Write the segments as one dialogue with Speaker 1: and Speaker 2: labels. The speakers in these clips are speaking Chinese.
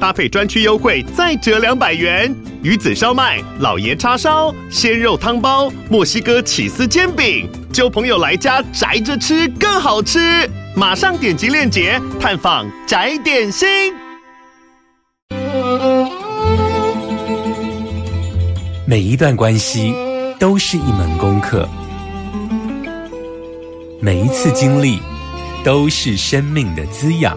Speaker 1: 搭配专区优惠再折两百元。鱼子烧麦、老爷叉烧、鲜肉汤包、墨西哥起司煎饼，揪朋友来家宅着吃更好吃。马上点击链接探访宅点心。
Speaker 2: 每一段关系都是一门功课，每一次经历都是生命的滋养。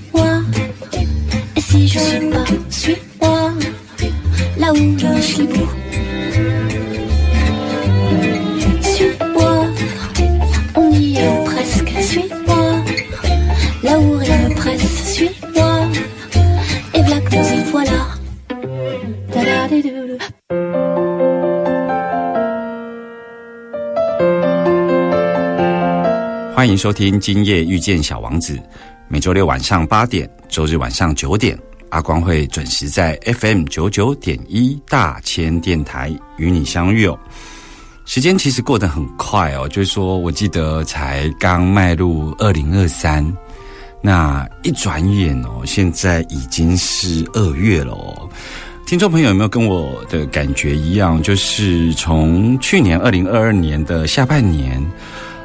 Speaker 3: 收听《今夜遇见小王子》，每周六晚上八点，周日晚上九点，阿光会准时在 FM 九九点一大千电台与你相遇哦。时间其实过得很快哦，就是说我记得才刚迈入二零二三，那一转眼哦，现在已经是二月了哦。听众朋友有没有跟我的感觉一样？就是从去年二零二二年的下半年。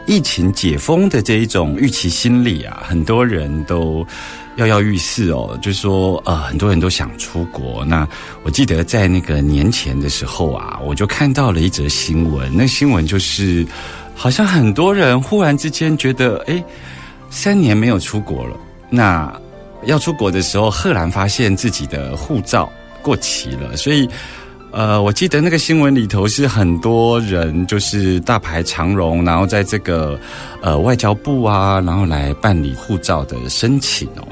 Speaker 3: 疫情解封的这一种预期心理啊，很多人都跃跃欲试哦，就是说呃，很多人都想出国。那我记得在那个年前的时候啊，我就看到了一则新闻，那新闻就是好像很多人忽然之间觉得，哎，三年没有出国了，那要出国的时候，赫然发现自己的护照过期了，所以。呃，我记得那个新闻里头是很多人就是大排长龙，然后在这个呃外交部啊，然后来办理护照的申请哦。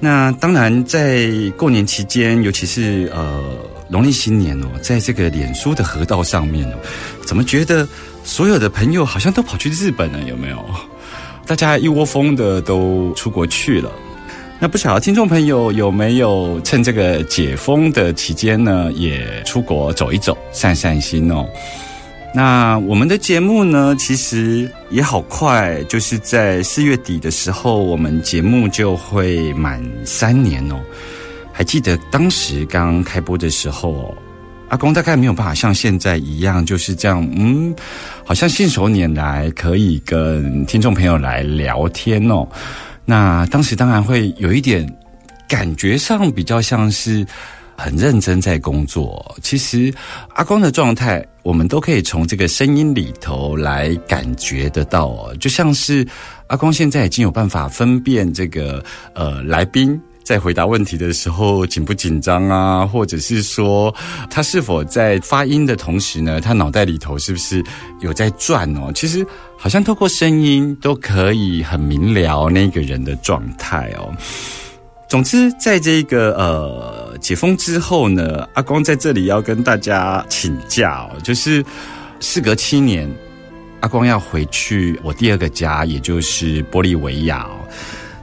Speaker 3: 那当然，在过年期间，尤其是呃农历新年哦，在这个脸书的河道上面哦，怎么觉得所有的朋友好像都跑去日本了？有没有？大家一窝蜂的都出国去了。那不晓得听众朋友有没有趁这个解封的期间呢，也出国走一走，散散心哦。那我们的节目呢，其实也好快，就是在四月底的时候，我们节目就会满三年哦。还记得当时刚开播的时候，阿公大概没有办法像现在一样，就是这样，嗯，好像信手拈来，可以跟听众朋友来聊天哦。那当时当然会有一点感觉上比较像是很认真在工作。其实阿光的状态，我们都可以从这个声音里头来感觉得到哦，就像是阿光现在已经有办法分辨这个呃来宾。在回答问题的时候紧不紧张啊，或者是说他是否在发音的同时呢，他脑袋里头是不是有在转哦？其实好像透过声音都可以很明了那个人的状态哦。总之，在这个呃解封之后呢，阿光在这里要跟大家请教，就是事隔七年，阿光要回去我第二个家，也就是玻利维亚。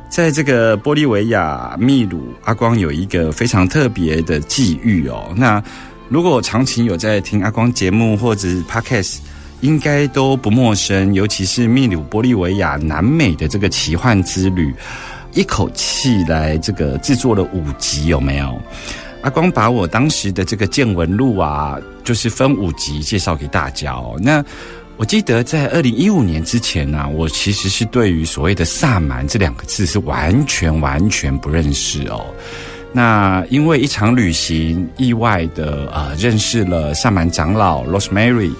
Speaker 3: 在这个玻利维亚秘鲁，阿光有一个非常特别的际遇哦。那如果长期有在听阿光节目或者是 podcast，应该都不陌生。尤其是秘鲁、玻利维亚、南美的这个奇幻之旅，一口气来这个制作了五集，有没有？阿光把我当时的这个见闻录啊，就是分五集介绍给大家哦。那我记得在二零一五年之前呢、啊，我其实是对于所谓的萨满这两个字是完全完全不认识哦。那因为一场旅行，意外的呃认识了萨满长老 Rosemary。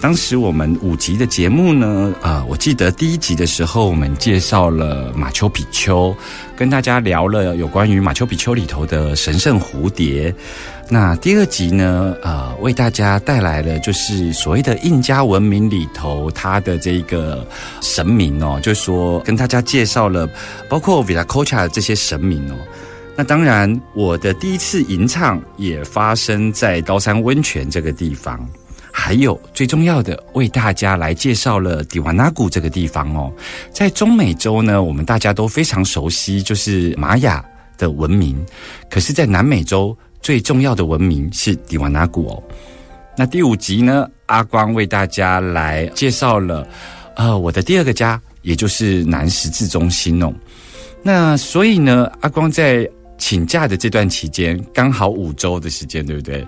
Speaker 3: 当时我们五集的节目呢，呃，我记得第一集的时候，我们介绍了马丘比丘，跟大家聊了有关于马丘比丘里头的神圣蝴蝶。那第二集呢，呃，为大家带来了就是所谓的印加文明里头它的这个神明哦，就说跟大家介绍了包括 Viracocha 这些神明哦。那当然，我的第一次吟唱也发生在高山温泉这个地方。还有最重要的，为大家来介绍了迪瓦纳古这个地方哦。在中美洲呢，我们大家都非常熟悉，就是玛雅的文明。可是，在南美洲最重要的文明是迪瓦纳古哦。那第五集呢，阿光为大家来介绍了，呃，我的第二个家，也就是南十字中心哦。那所以呢，阿光在。请假的这段期间，刚好五周的时间，对不对？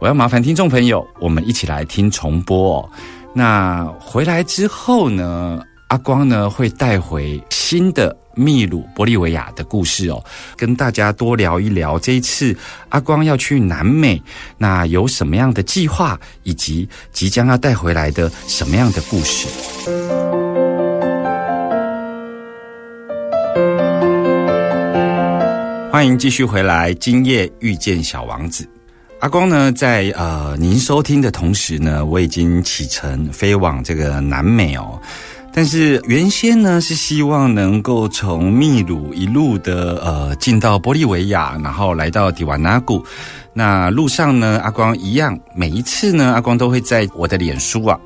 Speaker 3: 我要麻烦听众朋友，我们一起来听重播。哦。那回来之后呢，阿光呢会带回新的秘鲁、玻利维亚的故事哦，跟大家多聊一聊这一次阿光要去南美，那有什么样的计划，以及即将要带回来的什么样的故事。欢迎继续回来，今夜遇见小王子。阿光呢，在呃您收听的同时呢，我已经启程飞往这个南美哦。但是原先呢是希望能够从秘鲁一路的呃进到玻利维亚，然后来到迪瓦纳古。那路上呢，阿光一样，每一次呢，阿光都会在我的脸书啊。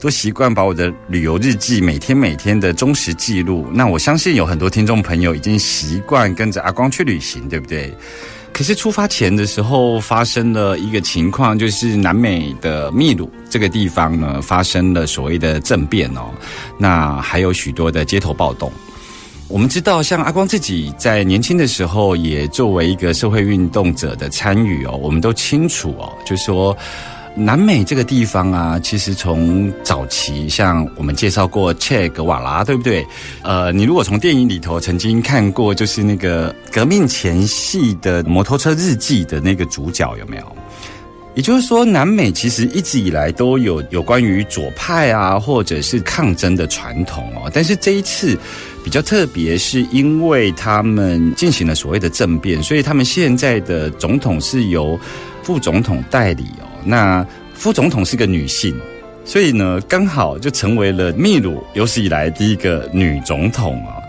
Speaker 3: 都习惯把我的旅游日记每天每天的忠实记录。那我相信有很多听众朋友已经习惯跟着阿光去旅行，对不对？可是出发前的时候发生了一个情况，就是南美的秘鲁这个地方呢发生了所谓的政变哦。那还有许多的街头暴动。我们知道，像阿光自己在年轻的时候也作为一个社会运动者的参与哦，我们都清楚哦，就说。南美这个地方啊，其实从早期，像我们介绍过切格瓦拉，对不对？呃，你如果从电影里头曾经看过，就是那个革命前夕的摩托车日记的那个主角，有没有？也就是说，南美其实一直以来都有有关于左派啊，或者是抗争的传统哦。但是这一次比较特别，是因为他们进行了所谓的政变，所以他们现在的总统是由副总统代理哦。那副总统是个女性，所以呢，刚好就成为了秘鲁有史以来第一个女总统啊。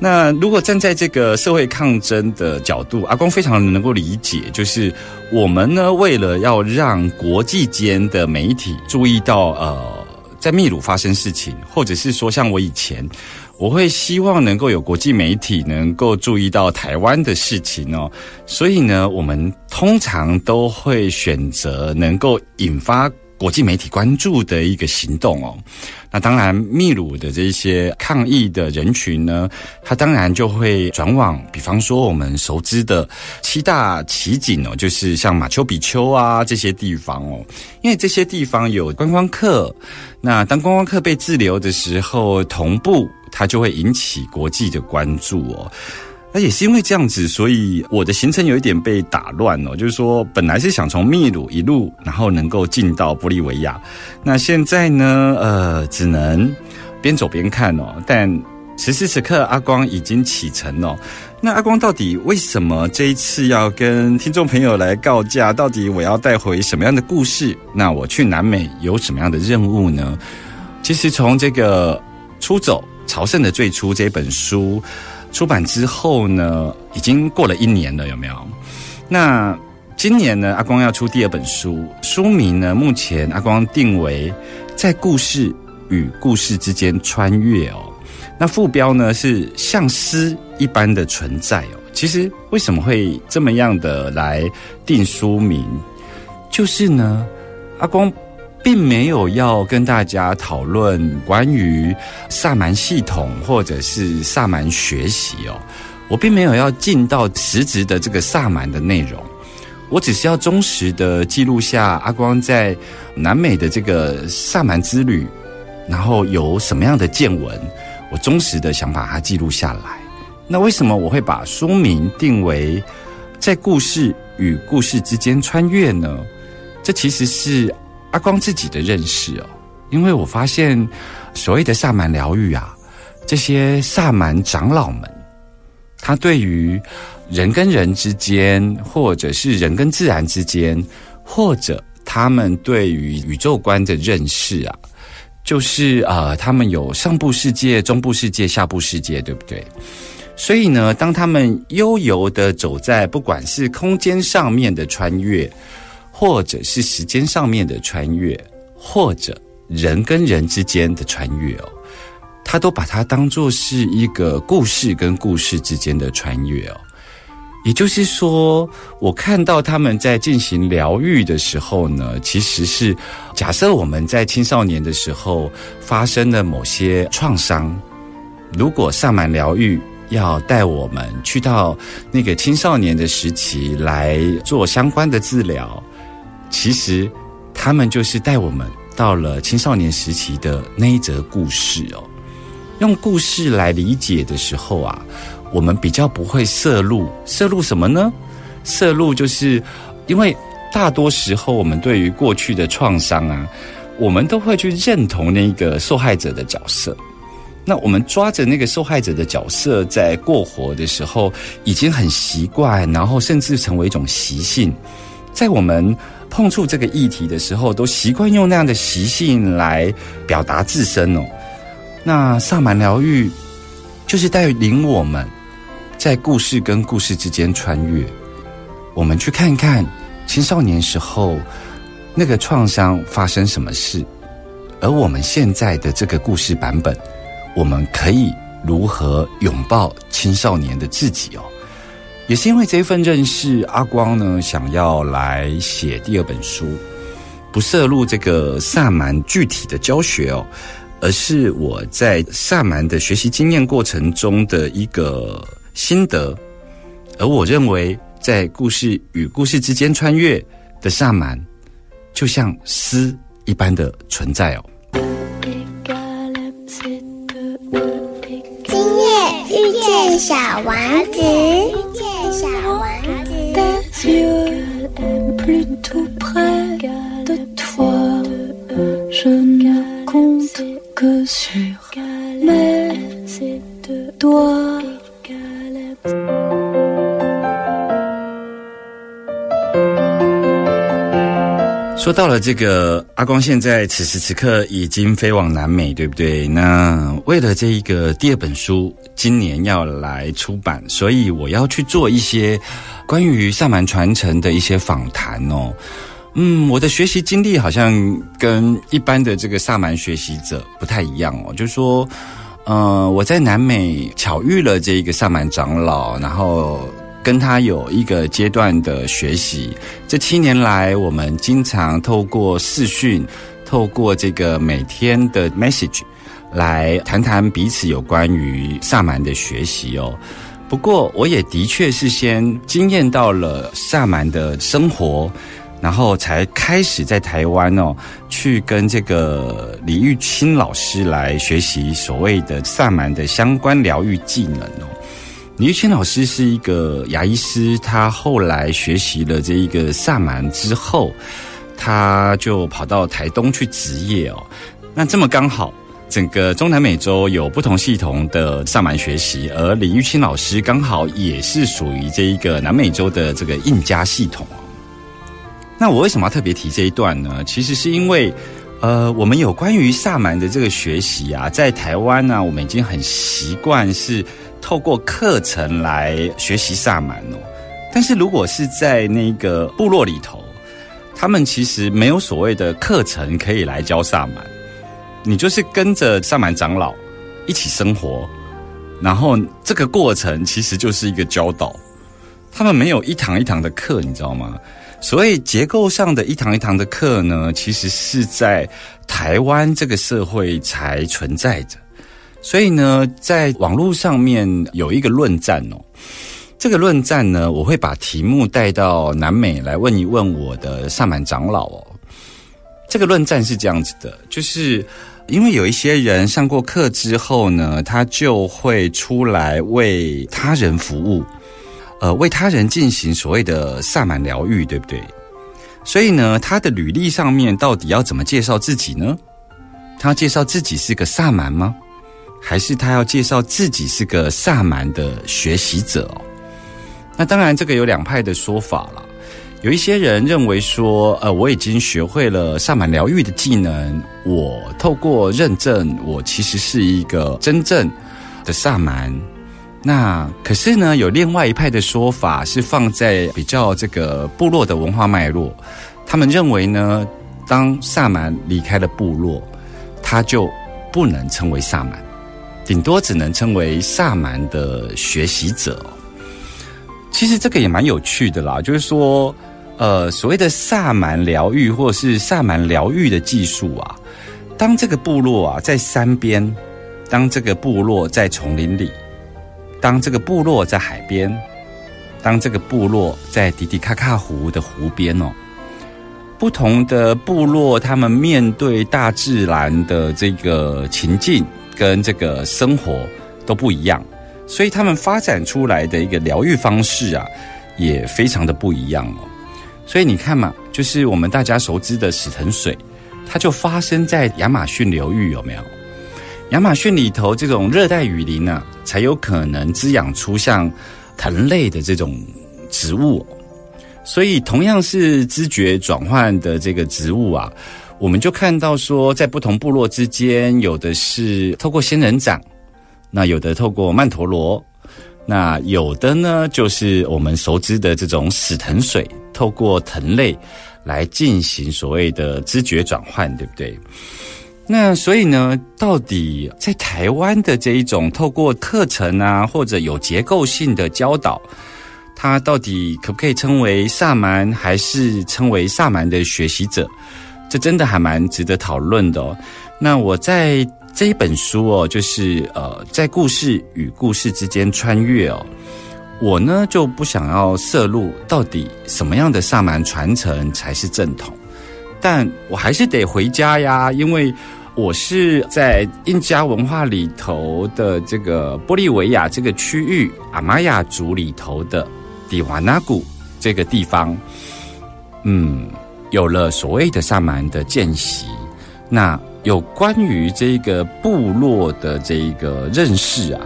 Speaker 3: 那如果站在这个社会抗争的角度，阿光非常能够理解，就是我们呢，为了要让国际间的媒体注意到，呃，在秘鲁发生事情，或者是说像我以前。我会希望能够有国际媒体能够注意到台湾的事情哦，所以呢，我们通常都会选择能够引发国际媒体关注的一个行动哦。那当然，秘鲁的这些抗议的人群呢，他当然就会转往，比方说我们熟知的七大奇景哦，就是像马丘比丘啊这些地方哦，因为这些地方有观光客，那当观光客被滞留的时候，同步。它就会引起国际的关注哦，那也是因为这样子，所以我的行程有一点被打乱哦。就是说，本来是想从秘鲁一路，然后能够进到玻利维亚，那现在呢，呃，只能边走边看哦。但此时此刻，阿光已经启程哦。那阿光到底为什么这一次要跟听众朋友来告假？到底我要带回什么样的故事？那我去南美有什么样的任务呢？其实从这个出走。朝圣的最初这本书出版之后呢，已经过了一年了，有没有？那今年呢，阿光要出第二本书，书名呢，目前阿光定为在故事与故事之间穿越哦。那副标呢是像诗一般的存在哦。其实为什么会这么样的来定书名？就是呢，阿光。并没有要跟大家讨论关于萨满系统或者是萨满学习哦，我并没有要进到实质的这个萨满的内容，我只是要忠实的记录下阿光在南美的这个萨满之旅，然后有什么样的见闻，我忠实的想把它记录下来。那为什么我会把书名定为？在故事与故事之间穿越呢？这其实是阿光自己的认识哦。因为我发现，所谓的萨满疗愈啊，这些萨满长老们，他对于人跟人之间，或者是人跟自然之间，或者他们对于宇宙观的认识啊，就是呃，他们有上部世界、中部世界、下部世界，对不对？所以呢，当他们悠游的走在不管是空间上面的穿越，或者是时间上面的穿越，或者人跟人之间的穿越哦，他都把它当做是一个故事跟故事之间的穿越哦。也就是说，我看到他们在进行疗愈的时候呢，其实是假设我们在青少年的时候发生了某些创伤，如果萨满疗愈要带我们去到那个青少年的时期来做相关的治疗，其实他们就是带我们到了青少年时期的那一则故事哦。用故事来理解的时候啊。我们比较不会摄入，摄入什么呢？摄入就是因为大多时候我们对于过去的创伤啊，我们都会去认同那个受害者的角色。那我们抓着那个受害者的角色在过活的时候，已经很习惯，然后甚至成为一种习性。在我们碰触这个议题的时候，都习惯用那样的习性来表达自身哦。那萨满疗愈就是带领我们。在故事跟故事之间穿越，我们去看看青少年时候那个创伤发生什么事，而我们现在的这个故事版本，我们可以如何拥抱青少年的自己哦？也是因为这一份认识，阿光呢想要来写第二本书，不涉入这个萨满具体的教学哦，而是我在萨满的学习经验过程中的一个。心得，而我认为，在故事与故事之间穿越的萨满，就像诗一般的存在哦。
Speaker 4: 今夜遇见小王子，遇见小王
Speaker 5: 子。
Speaker 3: 说到了这个，阿光现在此时此刻已经飞往南美，对不对？那为了这一个第二本书今年要来出版，所以我要去做一些关于萨满传承的一些访谈哦。嗯，我的学习经历好像跟一般的这个萨满学习者不太一样哦，就是说。嗯，我在南美巧遇了这一个萨满长老，然后跟他有一个阶段的学习。这七年来，我们经常透过视讯，透过这个每天的 message 来谈谈彼此有关于萨满的学习哦。不过，我也的确是先经验到了萨满的生活。然后才开始在台湾哦，去跟这个李玉清老师来学习所谓的萨满的相关疗愈技能哦。李玉清老师是一个牙医师，他后来学习了这一个萨满之后，他就跑到台东去执业哦。那这么刚好，整个中南美洲有不同系统的萨满学习，而李玉清老师刚好也是属于这一个南美洲的这个印加系统哦。那我为什么要特别提这一段呢？其实是因为，呃，我们有关于萨满的这个学习啊，在台湾呢，我们已经很习惯是透过课程来学习萨满哦。但是如果是在那个部落里头，他们其实没有所谓的课程可以来教萨满，你就是跟着萨满长老一起生活，然后这个过程其实就是一个教导。他们没有一堂一堂的课，你知道吗？所以结构上的一堂一堂的课呢，其实是在台湾这个社会才存在着。所以呢，在网络上面有一个论战哦，这个论战呢，我会把题目带到南美来问一问我的萨满长老哦。这个论战是这样子的，就是因为有一些人上过课之后呢，他就会出来为他人服务。呃为他人进行所谓的萨满疗愈，对不对？所以呢，他的履历上面到底要怎么介绍自己呢？他要介绍自己是个萨满吗？还是他要介绍自己是个萨满的学习者？那当然，这个有两派的说法了。有一些人认为说，呃，我已经学会了萨满疗愈的技能，我透过认证，我其实是一个真正的萨满。那可是呢，有另外一派的说法是放在比较这个部落的文化脉络，他们认为呢，当萨满离开了部落，他就不能称为萨满，顶多只能称为萨满的学习者。其实这个也蛮有趣的啦，就是说。呃，所谓的萨满疗愈或是萨满疗愈的技术啊，当这个部落啊在山边，当这个部落在丛林里，当这个部落在海边，当这个部落在迪迪卡卡湖的湖边哦，不同的部落他们面对大自然的这个情境跟这个生活都不一样，所以他们发展出来的一个疗愈方式啊，也非常的不一样哦。所以你看嘛，就是我们大家熟知的死藤水，它就发生在亚马逊流域，有没有？亚马逊里头这种热带雨林呢，才有可能滋养出像藤类的这种植物。所以同样是知觉转换的这个植物啊，我们就看到说，在不同部落之间，有的是透过仙人掌，那有的透过曼陀罗。那有的呢，就是我们熟知的这种死藤水，透过藤类来进行所谓的知觉转换，对不对？那所以呢，到底在台湾的这一种透过课程啊，或者有结构性的教导，它到底可不可以称为萨满，还是称为萨满的学习者？这真的还蛮值得讨论的哦。那我在。这一本书哦，就是呃，在故事与故事之间穿越哦。我呢就不想要涉入到底什么样的萨满传承才是正统，但我还是得回家呀，因为我是在印加文化里头的这个玻利维亚这个区域阿玛雅族里头的迪瓦纳古这个地方，嗯，有了所谓的萨满的见习，那。有关于这个部落的这一个认识啊，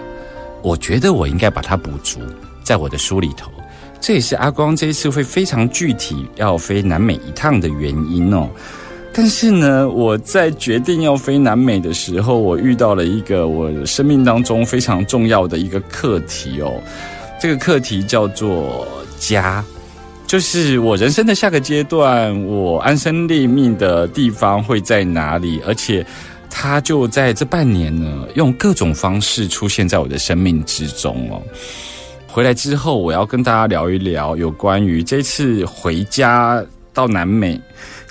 Speaker 3: 我觉得我应该把它补足在我的书里头。这也是阿光这一次会非常具体要飞南美一趟的原因哦。但是呢，我在决定要飞南美的时候，我遇到了一个我生命当中非常重要的一个课题哦。这个课题叫做家。就是我人生的下个阶段，我安身立命的地方会在哪里？而且，他就在这半年呢，用各种方式出现在我的生命之中哦。回来之后，我要跟大家聊一聊有关于这次回家到南美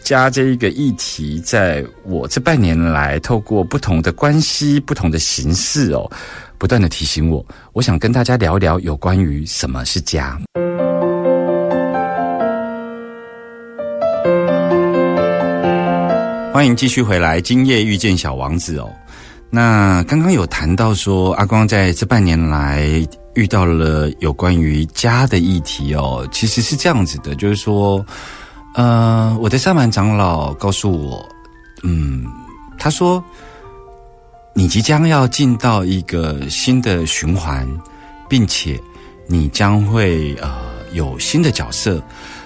Speaker 3: 家这一个议题，在我这半年来，透过不同的关系、不同的形式哦，不断的提醒我，我想跟大家聊一聊有关于什么是家。欢迎继续回来，今夜遇见小王子哦。那刚刚有谈到说，阿光在这半年来遇到了有关于家的议题哦。其实是这样子的，就是说，呃，我的萨满长老告诉我，嗯，他说你即将要进到一个新的循环，并且你将会呃有新的角色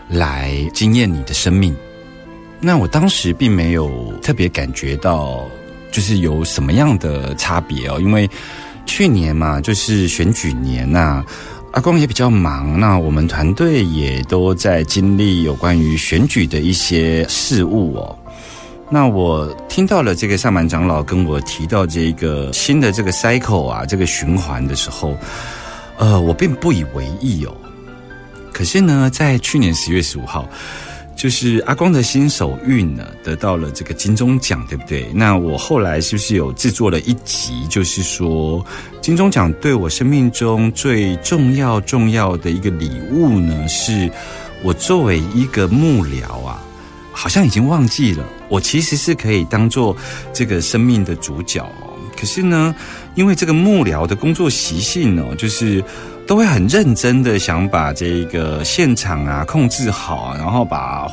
Speaker 3: 来惊艳你的生命。那我当时并没有特别感觉到，就是有什么样的差别哦，因为去年嘛，就是选举年呐，阿光也比较忙，那我们团队也都在经历有关于选举的一些事物哦。那我听到了这个上满长老跟我提到这个新的这个 cycle 啊，这个循环的时候，呃，我并不以为意哦。可是呢，在去年十月十五号。就是阿光的新手运呢，得到了这个金钟奖，对不对？那我后来是不是有制作了一集？就是说，金钟奖对我生命中最重要、重要的一个礼物呢，是我作为一个幕僚啊，好像已经忘记了，我其实是可以当做这个生命的主角哦。可是呢，因为这个幕僚的工作习性哦，就是都会很认真的想把这个现场啊控制好，然后把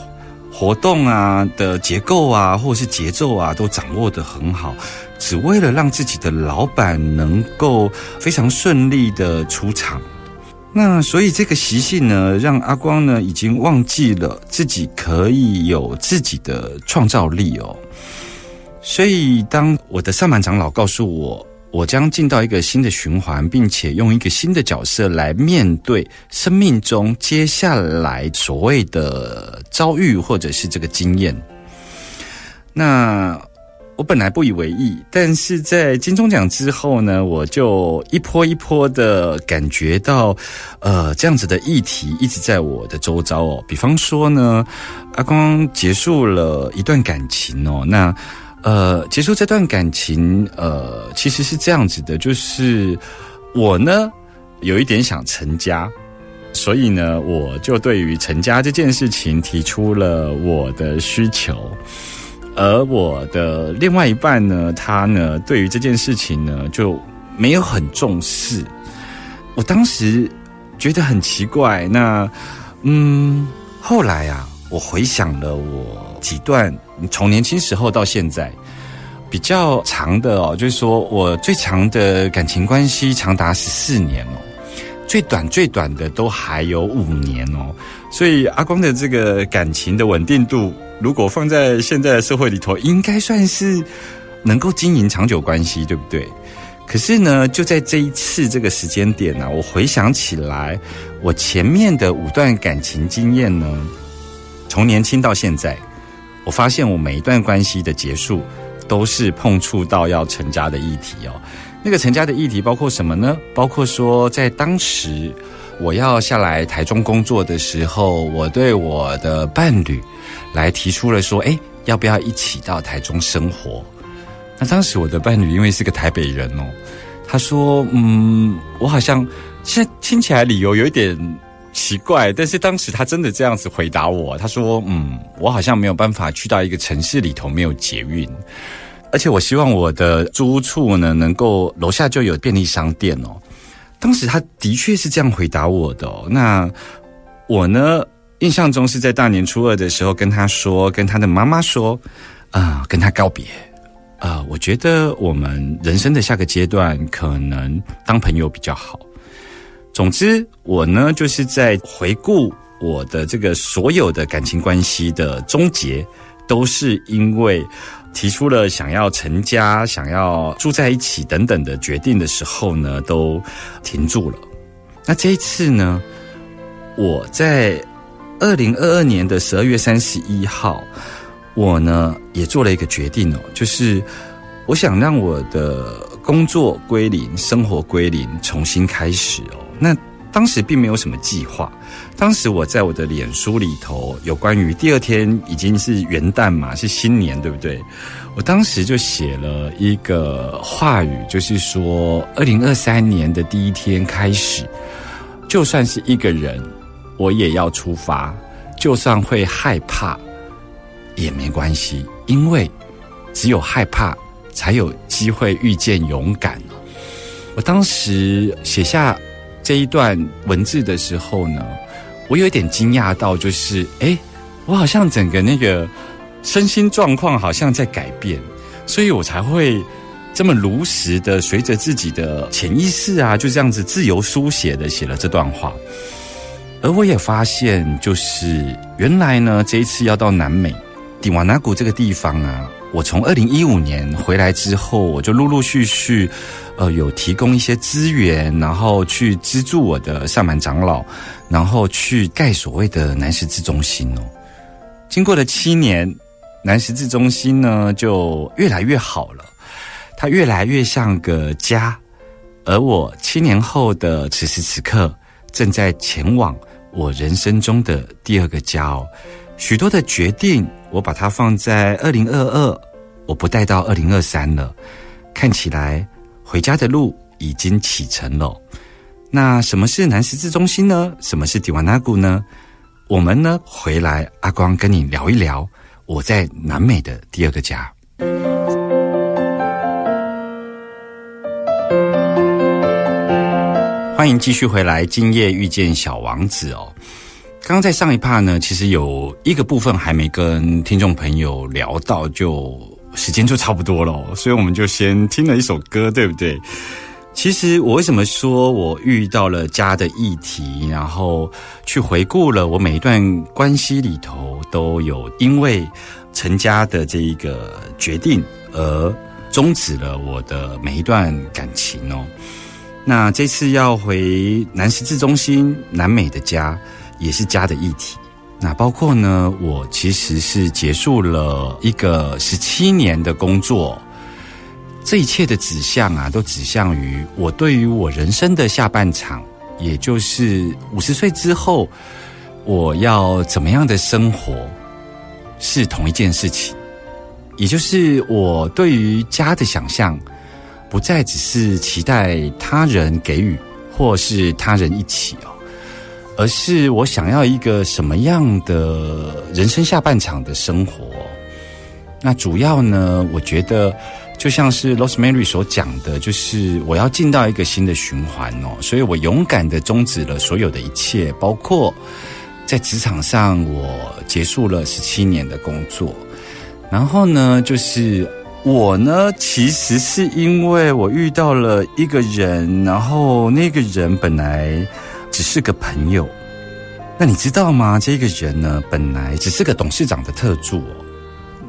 Speaker 3: 活动啊的结构啊或者是节奏啊都掌握的很好，只为了让自己的老板能够非常顺利的出场。那所以这个习性呢，让阿光呢已经忘记了自己可以有自己的创造力哦。所以当我的上半长老告诉我，我将进到一个新的循环，并且用一个新的角色来面对生命中接下来所谓的遭遇或者是这个经验。那我本来不以为意，但是在金钟奖之后呢，我就一波一波的感觉到，呃，这样子的议题一直在我的周遭哦。比方说呢，阿光结束了一段感情哦，那呃，结束这段感情，呃，其实是这样子的，就是我呢有一点想成家，所以呢，我就对于成家这件事情提出了我的需求。而我的另外一半呢，他呢对于这件事情呢就没有很重视。我当时觉得很奇怪。那嗯，后来啊，我回想了我几段从年轻时候到现在比较长的哦，就是说我最长的感情关系长达十四年哦，最短最短的都还有五年哦。所以阿光的这个感情的稳定度。如果放在现在的社会里头，应该算是能够经营长久关系，对不对？可是呢，就在这一次这个时间点呢，我回想起来，我前面的五段感情经验呢，从年轻到现在，我发现我每一段关系的结束，都是碰触到要成家的议题哦。那个成家的议题包括什么呢？包括说，在当时我要下来台中工作的时候，我对我的伴侣。来提出了说，哎，要不要一起到台中生活？那当时我的伴侣因为是个台北人哦，他说，嗯，我好像现在听起来理由有一点奇怪，但是当时他真的这样子回答我，他说，嗯，我好像没有办法去到一个城市里头没有捷运，而且我希望我的租屋处呢能够楼下就有便利商店哦。当时他的确是这样回答我的，那我呢？印象中是在大年初二的时候跟他说，跟他的妈妈说，啊，跟他告别，啊，我觉得我们人生的下个阶段可能当朋友比较好。总之，我呢就是在回顾我的这个所有的感情关系的终结，都是因为提出了想要成家、想要住在一起等等的决定的时候呢，都停住了。那这一次呢，我在。二零二二年的十二月三十一号，我呢也做了一个决定哦，就是我想让我的工作归零，生活归零，重新开始哦。那当时并没有什么计划，当时我在我的脸书里头有关于第二天已经是元旦嘛，是新年，对不对？我当时就写了一个话语，就是说二零二三年的第一天开始，就算是一个人。我也要出发，就算会害怕也没关系，因为只有害怕才有机会遇见勇敢。我当时写下这一段文字的时候呢，我有点惊讶到，就是哎，我好像整个那个身心状况好像在改变，所以我才会这么如实的随着自己的潜意识啊，就这样子自由书写的写了这段话。而我也发现，就是原来呢，这一次要到南美底瓦纳谷这个地方啊，我从二零一五年回来之后，我就陆陆续续，呃，有提供一些资源，然后去资助我的上满长老，然后去盖所谓的南十字中心哦。经过了七年，南十字中心呢就越来越好了，它越来越像个家。而我七年后的此时此刻，正在前往。我人生中的第二个家哦，许多的决定，我把它放在二零二二，我不带到二零二三了。看起来回家的路已经启程了。那什么是南十字中心呢？什么是迪瓦纳古呢？我们呢回来，阿光跟你聊一聊我在南美的第二个家。欢迎继续回来，今夜遇见小王子哦。刚刚在上一趴呢，其实有一个部分还没跟听众朋友聊到，就时间就差不多了，所以我们就先听了一首歌，对不对？其实我为什么说我遇到了家的议题，然后去回顾了我每一段关系里头都有因为成家的这一个决定而终止了我的每一段感情哦。那这次要回南十字中心南美的家，也是家的议题。那包括呢，我其实是结束了一个十七年的工作，这一切的指向啊，都指向于我对于我人生的下半场，也就是五十岁之后，我要怎么样的生活，是同一件事情，也就是我对于家的想象。不再只是期待他人给予，或是他人一起哦，而是我想要一个什么样的人生下半场的生活。那主要呢，我觉得就像是 Rosemary 所讲的，就是我要进到一个新的循环哦，所以我勇敢的终止了所有的一切，包括在职场上，我结束了十七年的工作，然后呢，就是。我呢，其实是因为我遇到了一个人，然后那个人本来只是个朋友。那你知道吗？这个人呢，本来只是个董事长的特助哦。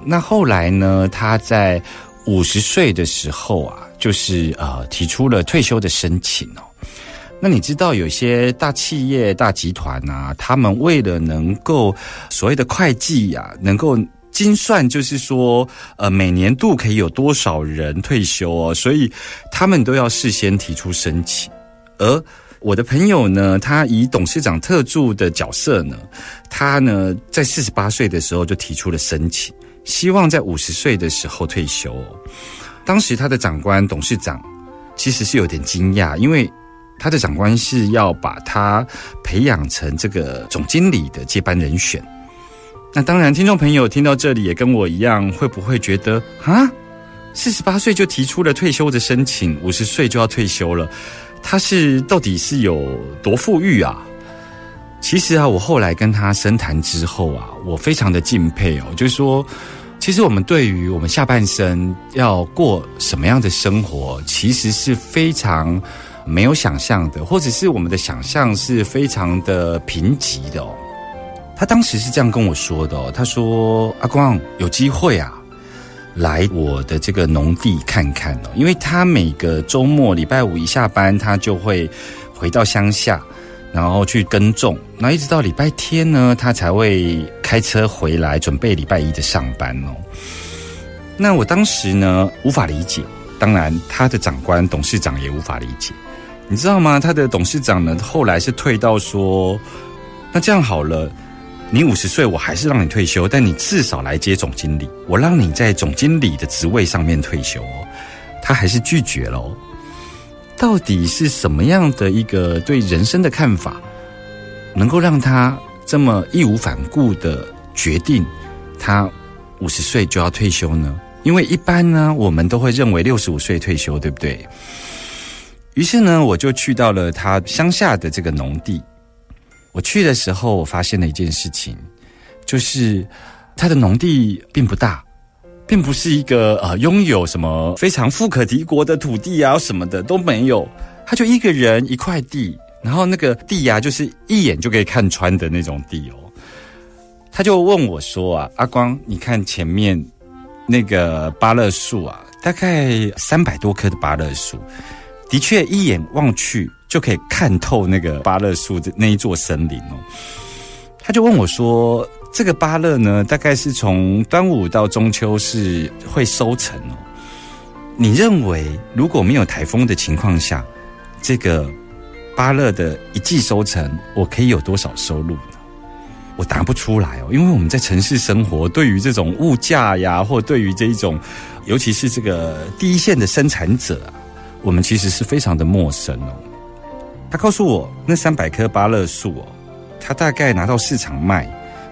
Speaker 3: 那后来呢，他在五十岁的时候啊，就是呃提出了退休的申请哦。那你知道有些大企业、大集团啊，他们为了能够所谓的会计呀，能够。精算就是说，呃，每年度可以有多少人退休哦，所以他们都要事先提出申请。而我的朋友呢，他以董事长特助的角色呢，他呢在四十八岁的时候就提出了申请，希望在五十岁的时候退休。当时他的长官董事长其实是有点惊讶，因为他的长官是要把他培养成这个总经理的接班人选。那当然，听众朋友听到这里也跟我一样，会不会觉得啊，四十八岁就提出了退休的申请，五十岁就要退休了？他是到底是有多富裕啊？其实啊，我后来跟他深谈之后啊，我非常的敬佩哦，就是说，其实我们对于我们下半生要过什么样的生活，其实是非常没有想象的，或者是我们的想象是非常的贫瘠的哦。他当时是这样跟我说的，他说：“阿光有机会啊，来我的这个农地看看哦，因为他每个周末礼拜五一下班，他就会回到乡下，然后去耕种，那一直到礼拜天呢，他才会开车回来，准备礼拜一的上班哦。那我当时呢无法理解，当然他的长官董事长也无法理解，你知道吗？他的董事长呢后来是退到说，那这样好了。”你五十岁，我还是让你退休，但你至少来接总经理。我让你在总经理的职位上面退休哦，他还是拒绝了哦。到底是什么样的一个对人生的看法，能够让他这么义无反顾的决定他五十岁就要退休呢？因为一般呢，我们都会认为六十五岁退休，对不对？于是呢，我就去到了他乡下的这个农地。我去的时候，我发现了一件事情，就是他的农地并不大，并不是一个呃拥有什么非常富可敌国的土地啊什么的都没有，他就一个人一块地，然后那个地呀，就是一眼就可以看穿的那种地哦。他就问我说啊，阿光，你看前面那个芭乐树啊，大概三百多棵的芭乐树，的确一眼望去。就可以看透那个芭乐树的那一座森林哦。他就问我说：“这个芭乐呢，大概是从端午到中秋是会收成哦。你认为如果没有台风的情况下，这个芭乐的一季收成，我可以有多少收入呢？”我答不出来哦，因为我们在城市生活，对于这种物价呀，或对于这一种，尤其是这个第一线的生产者啊，我们其实是非常的陌生哦。他告诉我，那三百棵芭乐树哦，他大概拿到市场卖，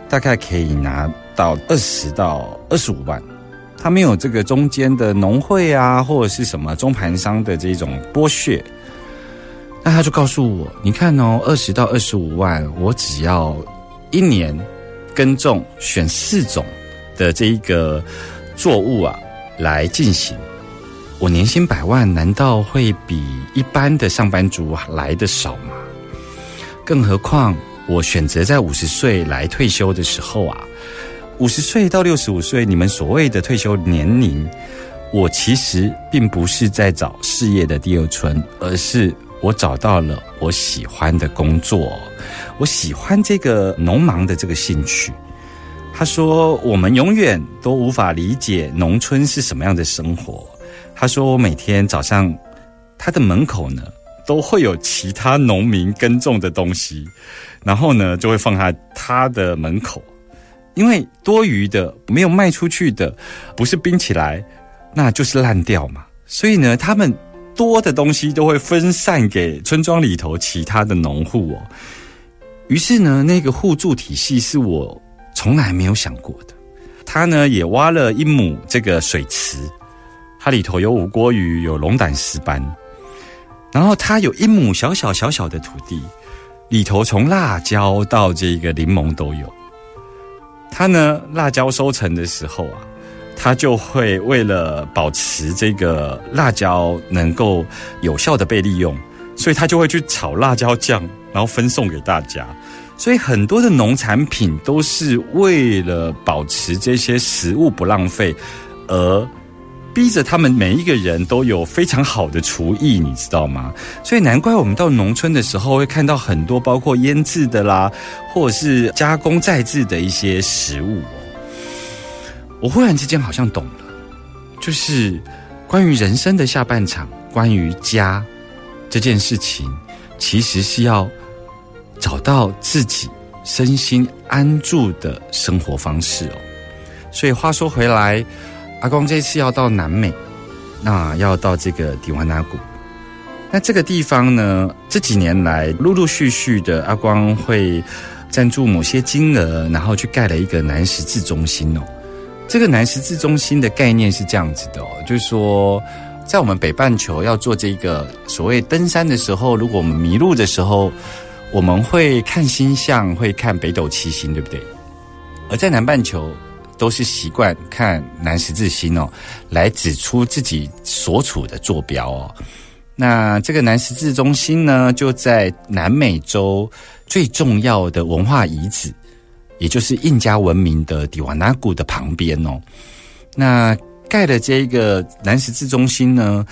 Speaker 3: 大概可以拿到二十到二十五万。他没有这个中间的农会啊，或者是什么中盘商的这种剥削。那他就告诉我，你看哦，二十到二十五万，我只要一年耕种选四种的这一个作物啊来进行，我年薪百万，难道会比一般的上班族来的少吗？更何况我选择在五十岁来退休的时候啊，五十岁到六十五岁，你们所谓的退休年龄，我其实并不是在找事业的第二春，而是我找到了我喜欢的工作，我喜欢这个农忙的这个兴趣。他说：“我们永远都无法理解农村是什么样的生活。”他说：“我每天早上，他的门口呢都会有其他农民耕种的东西，然后呢就会放在他的门口，因为多余的没有卖出去的，不是冰起来，那就是烂掉嘛。所以呢，他们多的东西都会分散给村庄里头其他的农户哦。于是呢，那个互助体系是我。”从来没有想过的，他呢也挖了一亩这个水池，它里头有五锅鱼，有龙胆石斑，然后它有一亩小小小小的土地，里头从辣椒到这个柠檬都有。它呢辣椒收成的时候啊，它就会为了保持这个辣椒能够有效的被利用，所以它就会去炒辣椒酱，然后分送给大家。所以很多的农产品都是为了保持这些食物不浪费，而逼着他们每一个人都有非常好的厨艺，你知道吗？所以难怪我们到农村的时候会看到很多包括腌制的啦，或者是加工再制的一些食物。我忽然之间好像懂了，就是关于人生的下半场，关于家这件事情，其实是要。找到自己身心安住的生活方式哦。所以话说回来，阿光这次要到南美，那要到这个迪瓦纳谷。那这个地方呢，这几年来陆陆续续的，阿光会赞助某些金额，然后去盖了一个南十字中心哦。这个南十字中心的概念是这样子的哦，就是说，在我们北半球要做这个所谓登山的时候，如果我们迷路的时候。我们会看星象，会看北斗七星，对不对？而在南半球，都是习惯看南十字星哦，来指出自己所处的坐标哦。那这个南十字中心呢，就在南美洲最重要的文化遗址，也就是印加文明的迪瓦纳古的旁边哦。那盖的这个南十字中心呢，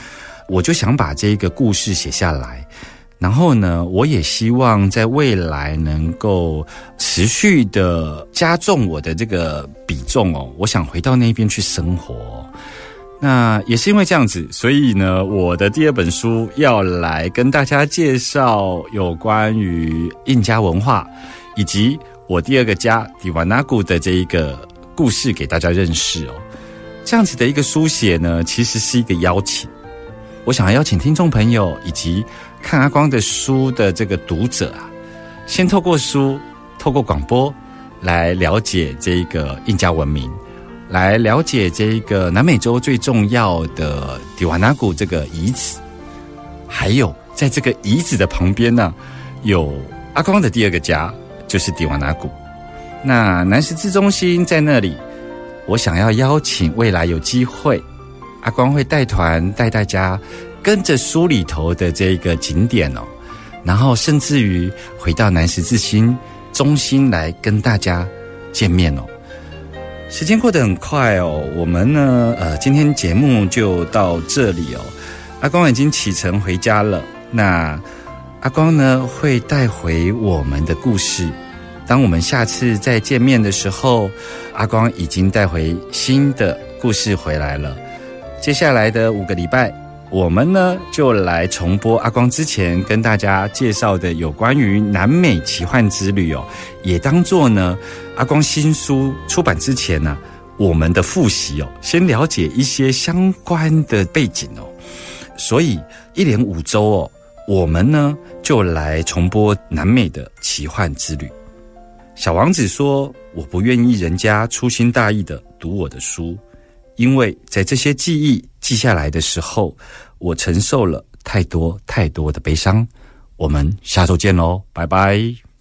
Speaker 3: 我就想把这个故事写下来。然后呢，我也希望在未来能够持续的加重我的这个比重哦。我想回到那边去生活。那也是因为这样子，所以呢，我的第二本书要来跟大家介绍有关于印加文化，以及我第二个家迪瓦纳古的这一个故事给大家认识哦。这样子的一个书写呢，其实是一个邀请。我想要邀请听众朋友以及。看阿光的书的这个读者啊，先透过书、透过广播来了解这个印加文明，来了解这个南美洲最重要的迪瓦纳古这个遗址，还有在这个遗址的旁边呢，有阿光的第二个家，就是迪瓦纳古。那南十字中心在那里，我想要邀请未来有机会，阿光会带团带大家。跟着书里头的这个景点哦，然后甚至于回到南十字星中心来跟大家见面哦。时间过得很快哦，我们呢，呃，今天节目就到这里哦。阿光已经启程回家了，那阿光呢会带回我们的故事。当我们下次再见面的时候，阿光已经带回新的故事回来了。接下来的五个礼拜。我们呢，就来重播阿光之前跟大家介绍的有关于南美奇幻之旅哦，也当做呢阿光新书出版之前呢，我们的复习哦，先了解一些相关的背景哦。所以一连五周哦，我们呢就来重播南美的奇幻之旅。小王子说：“我不愿意人家粗心大意的读我的书。”因为在这些记忆记下来的时候，我承受了太多太多的悲伤，我们下周见喽，拜拜。